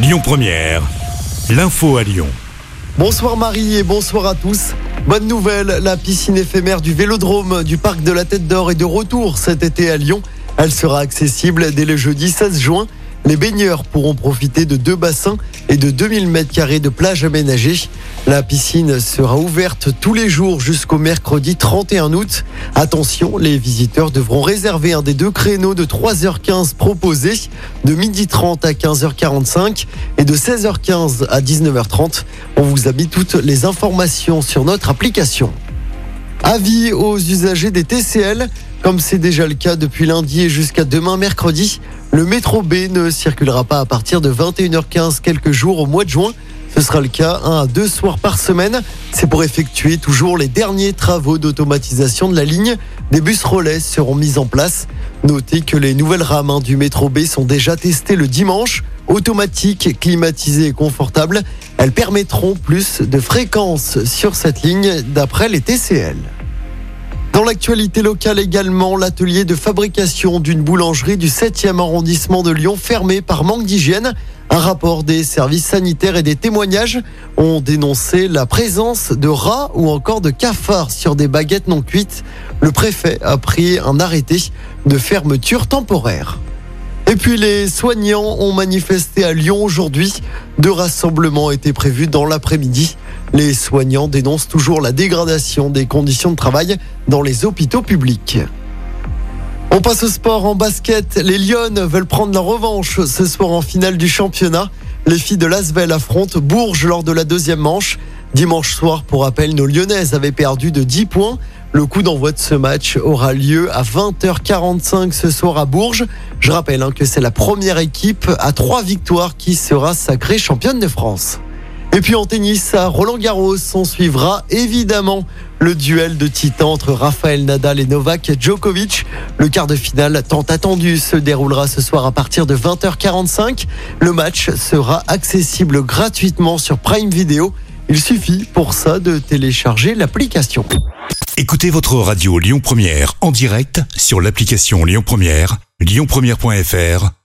Lyon Première, l'info à Lyon. Bonsoir Marie et bonsoir à tous. Bonne nouvelle, la piscine éphémère du Vélodrome du parc de la Tête d'Or est de retour cet été à Lyon. Elle sera accessible dès le jeudi 16 juin. Les baigneurs pourront profiter de deux bassins et de 2000 mètres carrés de plage aménagée. La piscine sera ouverte tous les jours jusqu'au mercredi 31 août. Attention, les visiteurs devront réserver un des deux créneaux de 3h15 proposés, de 12h30 à 15h45 et de 16h15 à 19h30. On vous a mis toutes les informations sur notre application. Avis aux usagers des TCL, comme c'est déjà le cas depuis lundi et jusqu'à demain mercredi, le métro B ne circulera pas à partir de 21h15 quelques jours au mois de juin. Ce sera le cas un à deux soirs par semaine. C'est pour effectuer toujours les derniers travaux d'automatisation de la ligne. Des bus relais seront mis en place. Notez que les nouvelles rames hein, du métro B sont déjà testées le dimanche. Automatiques, climatisées et confortables, elles permettront plus de fréquences sur cette ligne d'après les TCL. Dans l'actualité locale également, l'atelier de fabrication d'une boulangerie du 7e arrondissement de Lyon fermé par manque d'hygiène. Un rapport des services sanitaires et des témoignages ont dénoncé la présence de rats ou encore de cafards sur des baguettes non cuites. Le préfet a pris un arrêté de fermeture temporaire. Et puis les soignants ont manifesté à Lyon aujourd'hui. Deux rassemblements étaient prévus dans l'après-midi. Les soignants dénoncent toujours la dégradation des conditions de travail dans les hôpitaux publics. On passe au sport en basket. Les Lyonnes veulent prendre la revanche ce soir en finale du championnat. Les filles de Lasvel affrontent Bourges lors de la deuxième manche. Dimanche soir, pour rappel, nos Lyonnaises avaient perdu de 10 points. Le coup d'envoi de ce match aura lieu à 20h45 ce soir à Bourges. Je rappelle hein, que c'est la première équipe à trois victoires qui sera sacrée championne de France. Et puis en tennis, à Roland Garros, on suivra évidemment le duel de titans entre Rafael Nadal et Novak Djokovic. Le quart de finale tant attendu se déroulera ce soir à partir de 20h45. Le match sera accessible gratuitement sur Prime Video. Il suffit pour ça de télécharger l'application. Écoutez votre radio Lyon Première en direct sur l'application Lyon Première, lyonpremière.fr